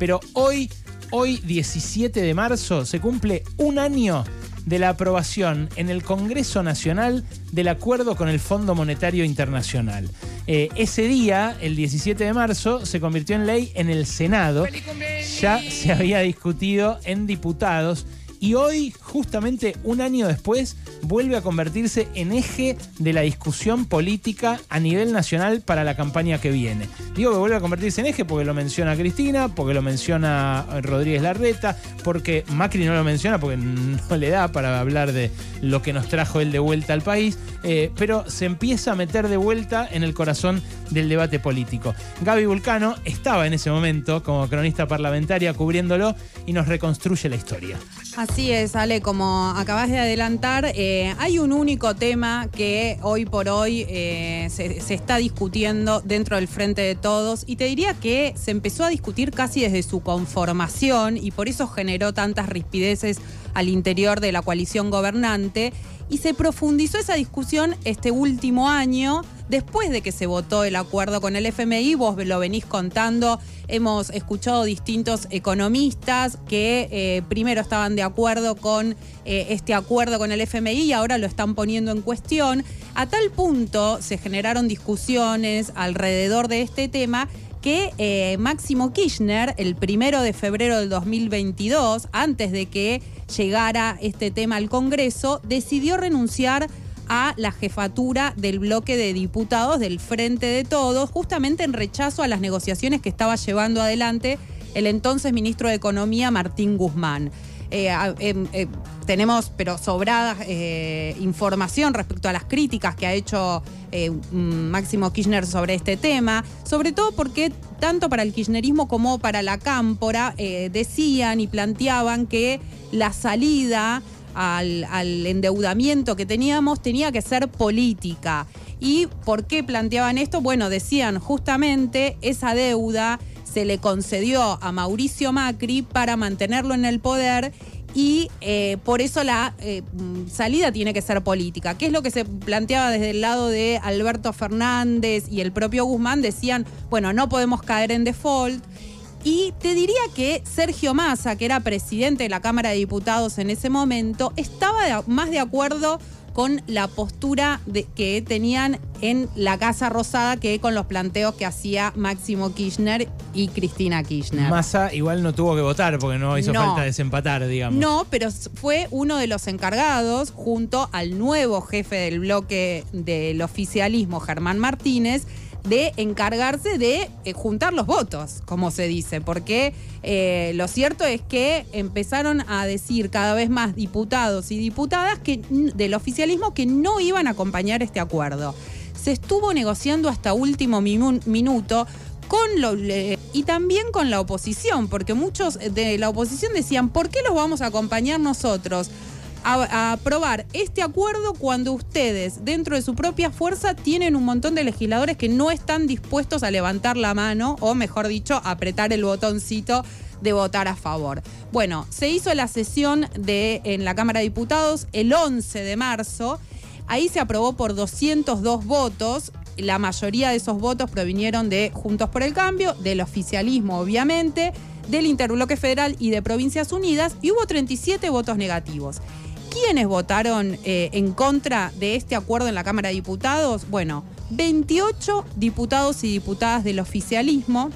Pero hoy, hoy 17 de marzo, se cumple un año de la aprobación en el Congreso Nacional del acuerdo con el Fondo Monetario Internacional. Eh, ese día, el 17 de marzo, se convirtió en ley en el Senado. Ya se había discutido en diputados y hoy, justamente un año después, vuelve a convertirse en eje de la discusión política a nivel nacional para la campaña que viene. Digo que vuelve a convertirse en eje porque lo menciona Cristina, porque lo menciona Rodríguez Larreta, porque Macri no lo menciona porque no le da para hablar de lo que nos trajo él de vuelta al país, eh, pero se empieza a meter de vuelta en el corazón del debate político. Gaby Vulcano estaba en ese momento como cronista parlamentaria cubriéndolo y nos reconstruye la historia. Así es, Ale, como acabas de adelantar, eh, hay un único tema que hoy por hoy eh, se, se, está discutiendo dentro del Frente de Todos y te diría que se empezó a discutir casi desde su conformación y por eso generó tantas rispideces al interior de la coalición gobernante y se profundizó esa discusión este último año después de que se votó el acuerdo con el FMI, vos lo venís contando, hemos escuchado distintos economistas que eh, primero estaban de acuerdo con eh, este acuerdo con el FMI y ahora lo están poniendo en cuestión. A tal punto se generaron discusiones alrededor de este tema que eh, Máximo Kirchner, el primero de febrero del 2022, antes de que llegara este tema al Congreso, decidió renunciar a la jefatura del bloque de diputados del Frente de Todos, justamente en rechazo a las negociaciones que estaba llevando adelante el entonces ministro de Economía, Martín Guzmán. Eh, em, eh, tenemos, pero sobrada eh, información respecto a las críticas que ha hecho Máximo Kirchner sobre este tema, sobre todo porque tanto para el kirchnerismo como para la cámpora decían y planteaban que la salida al, endeudamiento que teníamos tenía que ser política. ¿Y por qué planteaban esto? Bueno, decían justamente esa deuda se le concedió a Mauricio Macri para mantenerlo en el poder y eh, por eso la eh, salida tiene que ser política. ¿Qué es lo que se planteaba desde el lado de Alberto Fernández y el propio Guzmán? Decían, bueno, no podemos caer en default. Y te diría que Sergio Massa, que era presidente de la Cámara de Diputados en ese momento, estaba más de acuerdo con la postura de, que tenían en la Casa Rosada que con los planteos que hacía Máximo Kirchner y Cristina Kirchner. Massa igual no tuvo que votar porque no hizo falta desempatar, digamos. No, pero fue uno de los encargados junto al nuevo jefe del bloque del oficialismo, Germán Martínez, de encargarse de eh, juntar los votos, como se dice, porque eh, lo cierto es que empezaron a decir cada vez más diputados y diputadas que, del oficialismo que no iban a acompañar este acuerdo. Se estuvo negociando hasta último minuto con lo, y también con la oposición, porque muchos de la oposición decían, ¿por qué los vamos a acompañar nosotros? A, aprobar este acuerdo cuando ustedes, dentro de su propia fuerza, tienen un montón de legisladores que no están dispuestos a levantar la mano o, mejor dicho, apretar el botoncito de votar a favor. Bueno, se hizo la sesión de, en la Cámara de Diputados el 11 de marzo. Ahí se aprobó por 202 votos. La mayoría de esos votos provinieron de Juntos por el Cambio, del oficialismo, obviamente, del Interbloque Federal y de Provincias Unidas, y hubo 37 votos negativos. ¿Quiénes votaron eh, en contra de este acuerdo en la Cámara de Diputados? Bueno, 28 diputados y diputadas del oficialismo,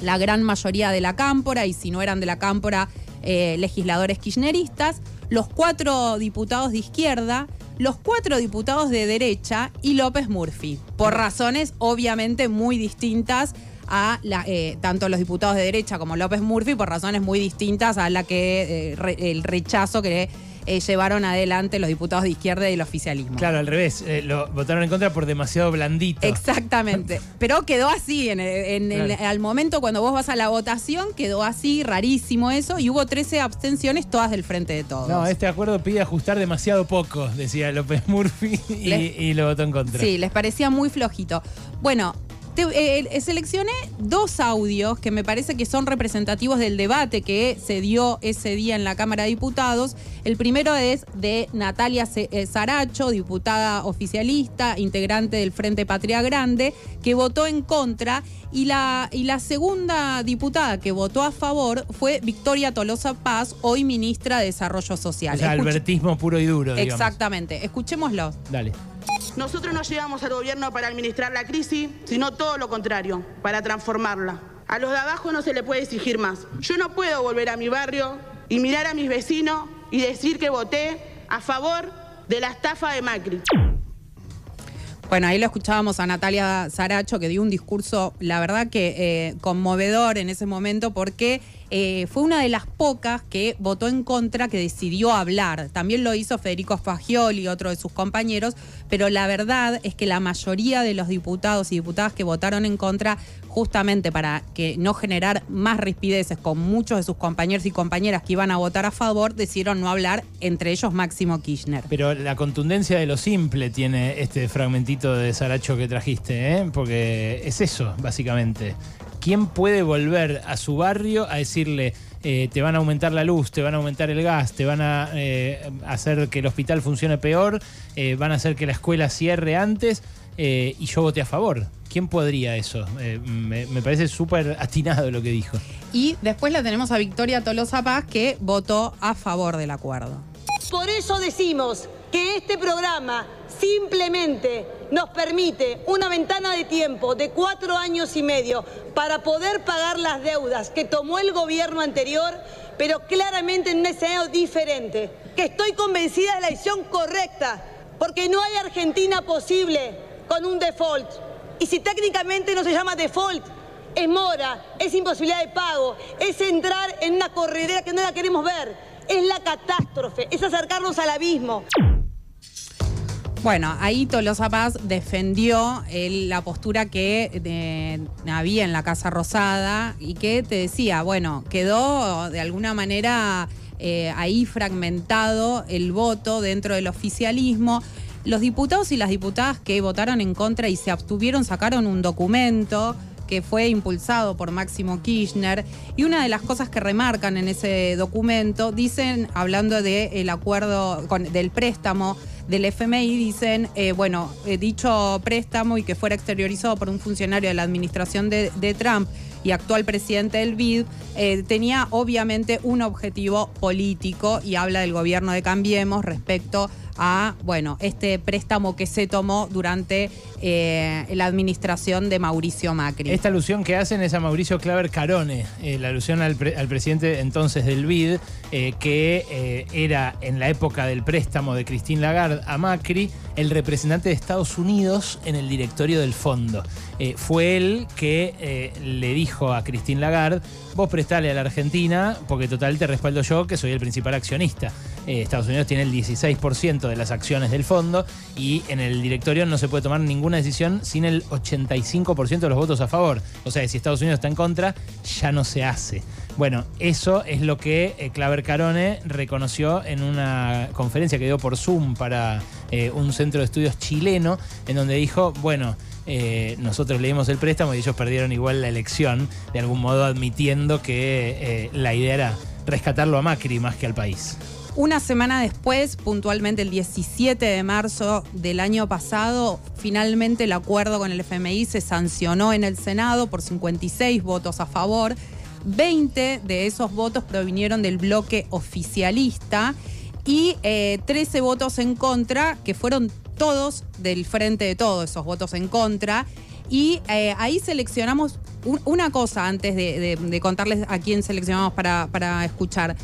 la gran mayoría de la cámpora, y si no eran de la cámpora, eh, legisladores kirchneristas, los cuatro diputados de izquierda, los cuatro diputados de derecha y López Murphy, por razones obviamente muy distintas a eh, tanto los diputados de derecha como López Murphy, por razones muy distintas a la que el rechazo que eh, llevaron adelante los diputados de izquierda y el oficialismo. Claro, al revés, eh, lo votaron en contra por demasiado blandito. Exactamente, pero quedó así, en, al momento cuando vos vas a la votación, quedó así, rarísimo eso, y hubo 13 abstenciones, todas del frente de todos. No, este acuerdo pide ajustar demasiado poco, decía López Murphy, y, y lo votó en contra. Sí, les parecía muy flojito. Bueno, eh, seleccioné dos audios que me parece que son representativos del debate que se dio ese día en la Cámara de Diputados. El primero es de Natalia Saracho, diputada oficialista, integrante del Frente Patria Grande, que votó en contra. Y la, y la segunda diputada que votó a favor fue Victoria Tolosa Paz, hoy ministra de Desarrollo Social. O sea, albertismo puro y duro. Exactamente. Escuchémoslo. Dale. Nosotros no llegamos al gobierno para administrar la crisis, sino todo lo contrario, para transformarla. A los de abajo no se le puede exigir más. Yo no puedo volver a mi barrio y mirar a mis vecinos y decir que voté a favor de la estafa de Macri. Bueno, ahí lo escuchábamos a Natalia Saracho, que dio un discurso, la verdad que eh, conmovedor en ese momento, porque eh, fue una de las pocas que votó en contra, que decidió hablar. También lo hizo Federico Fagioli, otro de sus compañeros, pero la verdad es que la mayoría de los diputados y diputadas que votaron en contra, justamente para que no generar más rispideces con muchos de sus compañeros y compañeras que iban a votar a favor, decidieron no hablar, entre ellos Máximo Kirchner. Pero la contundencia de lo simple tiene este fragmentito de Saracho que trajiste, ¿eh? porque es eso, básicamente. ¿Quién puede volver a su barrio a decirle, eh, te van a aumentar la luz, te van a aumentar el gas, te van a eh, hacer que el hospital funcione peor, eh, van a hacer que la escuela cierre antes y yo voté a favor? ¿Quién podría eso? Me, me, parece súper atinado lo que dijo. Y después la tenemos a Victoria Tolosa Paz que votó a favor del acuerdo. Por eso decimos que este programa simplemente nos permite una ventana de tiempo de cuatro años y medio para poder pagar las deudas que tomó el gobierno anterior, pero claramente en un escenario diferente, que estoy convencida de la decisión correcta, porque no hay Argentina posible con un default. Y si técnicamente no se llama default, es mora, es imposibilidad de pago, es entrar en una corredera que no la queremos ver, es la catástrofe, es acercarnos al abismo. Bueno, ahí Tolosa Paz defendió la postura que había en la Casa Rosada y que te decía, bueno, quedó de alguna manera eh, ahí fragmentado el voto dentro del oficialismo. Los diputados y las diputadas que votaron en contra y se abstuvieron sacaron un documento que fue impulsado por Máximo Kirchner. Y una de las cosas que remarcan en ese documento, dicen, hablando del acuerdo con, del préstamo del FMI, dicen, eh, bueno, eh, dicho préstamo y que fuera exteriorizado por un funcionario de la administración de, Trump y actual presidente del BID, eh, tenía obviamente un objetivo político y habla del gobierno de Cambiemos respecto bueno, este préstamo que se tomó durante eh, la administración de Mauricio Macri. Esta alusión que hacen es a Mauricio Claver Carone, eh, la alusión al, presidente entonces del BID, eh, que era en la época del préstamo de Christine Lagarde a Macri, el representante de Estados Unidos en el directorio del fondo. fue él que le dijo a Christine Lagarde, vos prestale a la Argentina, porque total te respaldo yo, que soy el principal accionista. Estados Unidos tiene el 16% de las acciones del fondo y en el directorio no se puede tomar ninguna decisión sin el 85% de los votos a favor. O sea, si Estados Unidos está en contra, ya no se hace. Bueno, eso es lo que eh, Claver Carone reconoció en una conferencia que dio por Zoom para eh, un centro de estudios chileno, en donde dijo, bueno, eh, nosotros leímos el préstamo y ellos perdieron igual la elección, de algún modo admitiendo que la idea era rescatarlo a Macri más que al país. Una semana después, puntualmente el 17 de marzo del año pasado, finalmente el acuerdo con el FMI se sancionó en el Senado por 56 votos a favor. 20 de esos votos provinieron del bloque oficialista y 13 eh, votos en contra, que fueron todos del frente de todos esos votos en contra. Y eh, ahí seleccionamos una cosa antes de, contarles a quién seleccionamos para, para escuchar.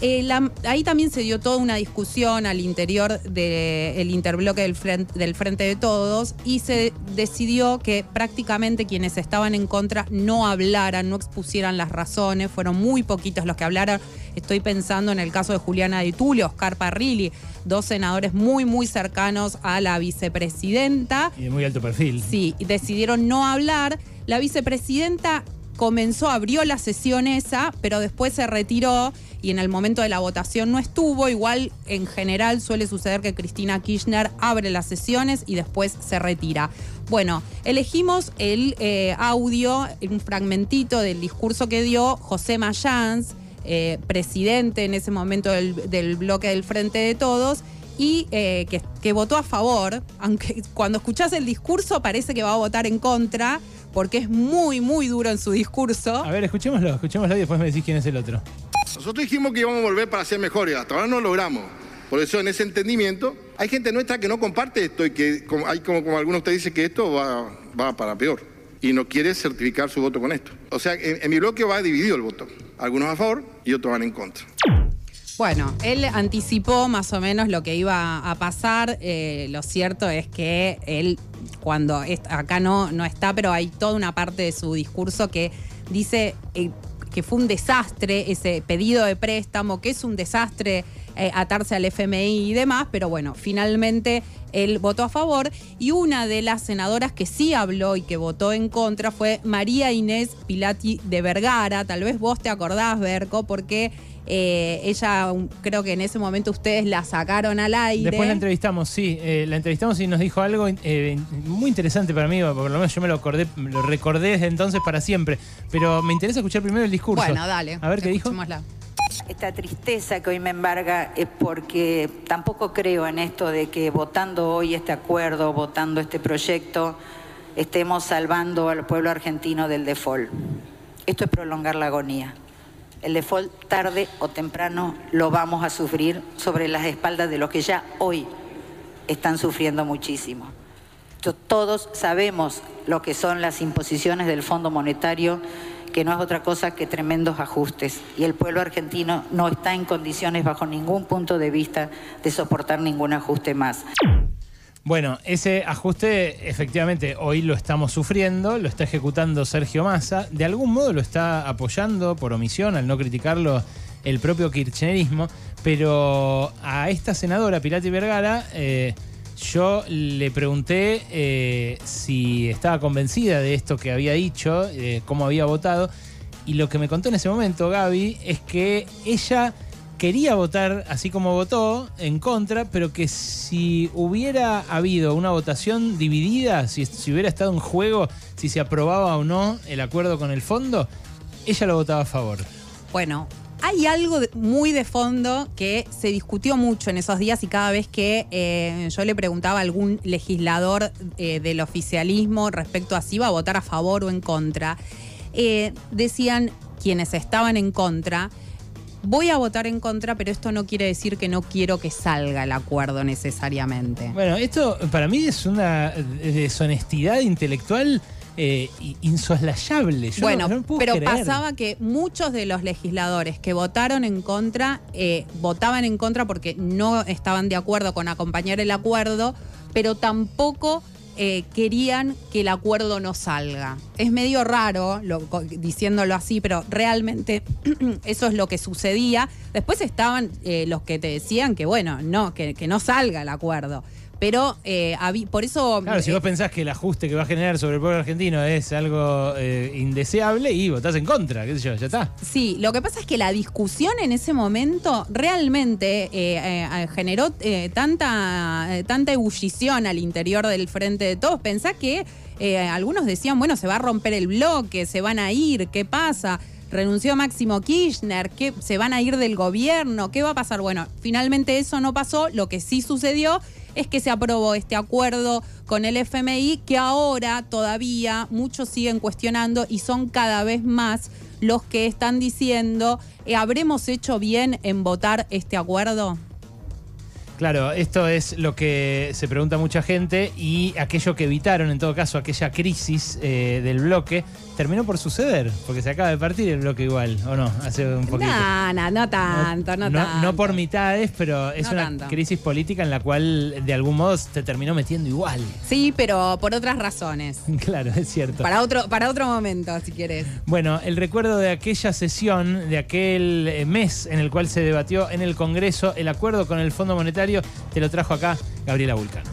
Eh, ahí también se dio toda una discusión al interior del interbloque del frente, del frente de Todos y se decidió que prácticamente quienes estaban en contra no hablaran, no expusieran las razones, fueron muy poquitos los que hablaron. Estoy pensando en el caso de Juliana de Tulio, Oscar Parrilli, dos senadores muy, muy cercanos a la vicepresidenta. Y de muy alto perfil. Sí, decidieron no hablar. La vicepresidenta comenzó, abrió la sesión esa, pero después se retiró y en el momento de la votación no estuvo. Igual en general suele suceder que Cristina Kirchner abre las sesiones y después se retira. Bueno, elegimos el eh, audio, un fragmentito del discurso que dio José Mayans, eh, presidente en ese momento del, bloque del Frente de Todos y eh, que, que, votó a favor, aunque cuando escuchás el discurso parece que va a votar en contra, porque es muy, muy duro en su discurso. A ver, escuchémoslo, escuchémoslo y después me decís quién es el otro. Nosotros dijimos que íbamos a volver para ser mejores, hasta ahora no lo logramos. Por eso, en ese entendimiento, hay gente nuestra que no comparte esto y que como, hay como, como algunos ustedes dicen que esto va, va para peor y no quiere certificar su voto con esto. O sea, en, mi bloque va dividido el voto. Algunos a favor y otros van en contra. Bueno, él anticipó más o menos lo que iba a pasar. Eh, lo cierto es que él, cuando acá no, no está, pero hay toda una parte de su discurso que dice eh, que fue un desastre ese pedido de préstamo, que es un desastre eh, atarse al FMI y demás, pero bueno, finalmente él votó a favor y una de las senadoras que sí habló y que votó en contra fue María Inés Pilati de Vergara. Tal vez vos te acordás, Berco, porque eh, ella, creo que en ese momento ustedes la sacaron al aire. Después la entrevistamos, sí. Eh, la entrevistamos y nos dijo algo muy interesante para mí, por lo menos yo me lo, acordé, lo recordé desde entonces para siempre. Pero me interesa escuchar primero el discurso. Bueno, dale. A ver qué dijo. Esta tristeza que hoy me embarga es porque tampoco creo en esto de que votando hoy este acuerdo, votando este proyecto, estemos salvando al pueblo argentino del default. Esto es prolongar la agonía. El default tarde o temprano lo vamos a sufrir sobre las espaldas de los que ya hoy están sufriendo muchísimo. Todos sabemos lo que son las imposiciones del Fondo Monetario que no es otra cosa que tremendos ajustes. Y el pueblo argentino no está en condiciones, bajo ningún punto de vista, de soportar ningún ajuste más. Bueno, ese ajuste efectivamente hoy lo estamos sufriendo, lo está ejecutando Sergio Massa, de algún modo lo está apoyando por omisión, al no criticarlo el propio kirchnerismo, pero a esta senadora, Pilati Vergara, eh, yo le pregunté eh, si estaba convencida de esto que había dicho, cómo había votado, y lo que me contó en ese momento Gaby es que ella quería votar así como votó, en contra, pero que si hubiera habido una votación dividida, si, hubiera estado en juego, si se aprobaba o no el acuerdo con el fondo, ella lo votaba a favor. Bueno, hay algo muy de fondo que se discutió mucho en esos días y cada vez que eh, yo le preguntaba a algún legislador eh, del oficialismo respecto a si iba a votar a favor o en contra, eh, decían quienes estaban en contra, voy a votar en contra, pero esto no quiere decir que no quiero que salga el acuerdo necesariamente. Bueno, esto para mí es una deshonestidad intelectual eh, insoslayable. bueno, pero pasaba que muchos de los legisladores que votaron en contra, eh, votaban en contra porque no estaban de acuerdo con acompañar el acuerdo, pero tampoco eh, querían que el acuerdo no salga. Es medio raro diciéndolo así, pero realmente eso es lo que sucedía. Después estaban los que te decían que, bueno, no, que no salga el acuerdo. Pero eh, por eso. Claro, si vos pensás que el ajuste que va a generar sobre el pueblo argentino es algo eh, indeseable y votás en contra, qué sé yo, ya está. Sí, lo que pasa es que la discusión en ese momento realmente eh, generó tanta, tanta ebullición al interior del frente de todos. Pensá que algunos decían, bueno, se va a romper el bloque, se van a ir, ¿qué pasa? renunció Máximo Kirchner, que se van a ir del gobierno, ¿qué va a pasar? Bueno, finalmente eso no pasó, lo que sí sucedió es que se aprobó este acuerdo con el FMI que ahora todavía muchos siguen cuestionando y son cada vez más los que están diciendo, eh, ¿habremos hecho bien en votar este acuerdo? Claro, esto es lo que se pregunta mucha gente y aquello que evitaron, en todo caso, aquella crisis eh, del bloque, terminó por suceder, porque se acaba de partir el bloque igual, ¿o no? Hace un poquito. No, no, no tanto, no, tanto. No por mitades, pero es una crisis política en la cual de algún modo te terminó metiendo igual. Sí, pero por otras razones. claro, es cierto. Para otro, para otro momento, si quieres. Bueno, el recuerdo de aquella sesión, de aquel eh, mes en el cual se debatió en el Congreso el acuerdo con el Fondo Monetario, te lo trajo acá Gabriela Vulcano.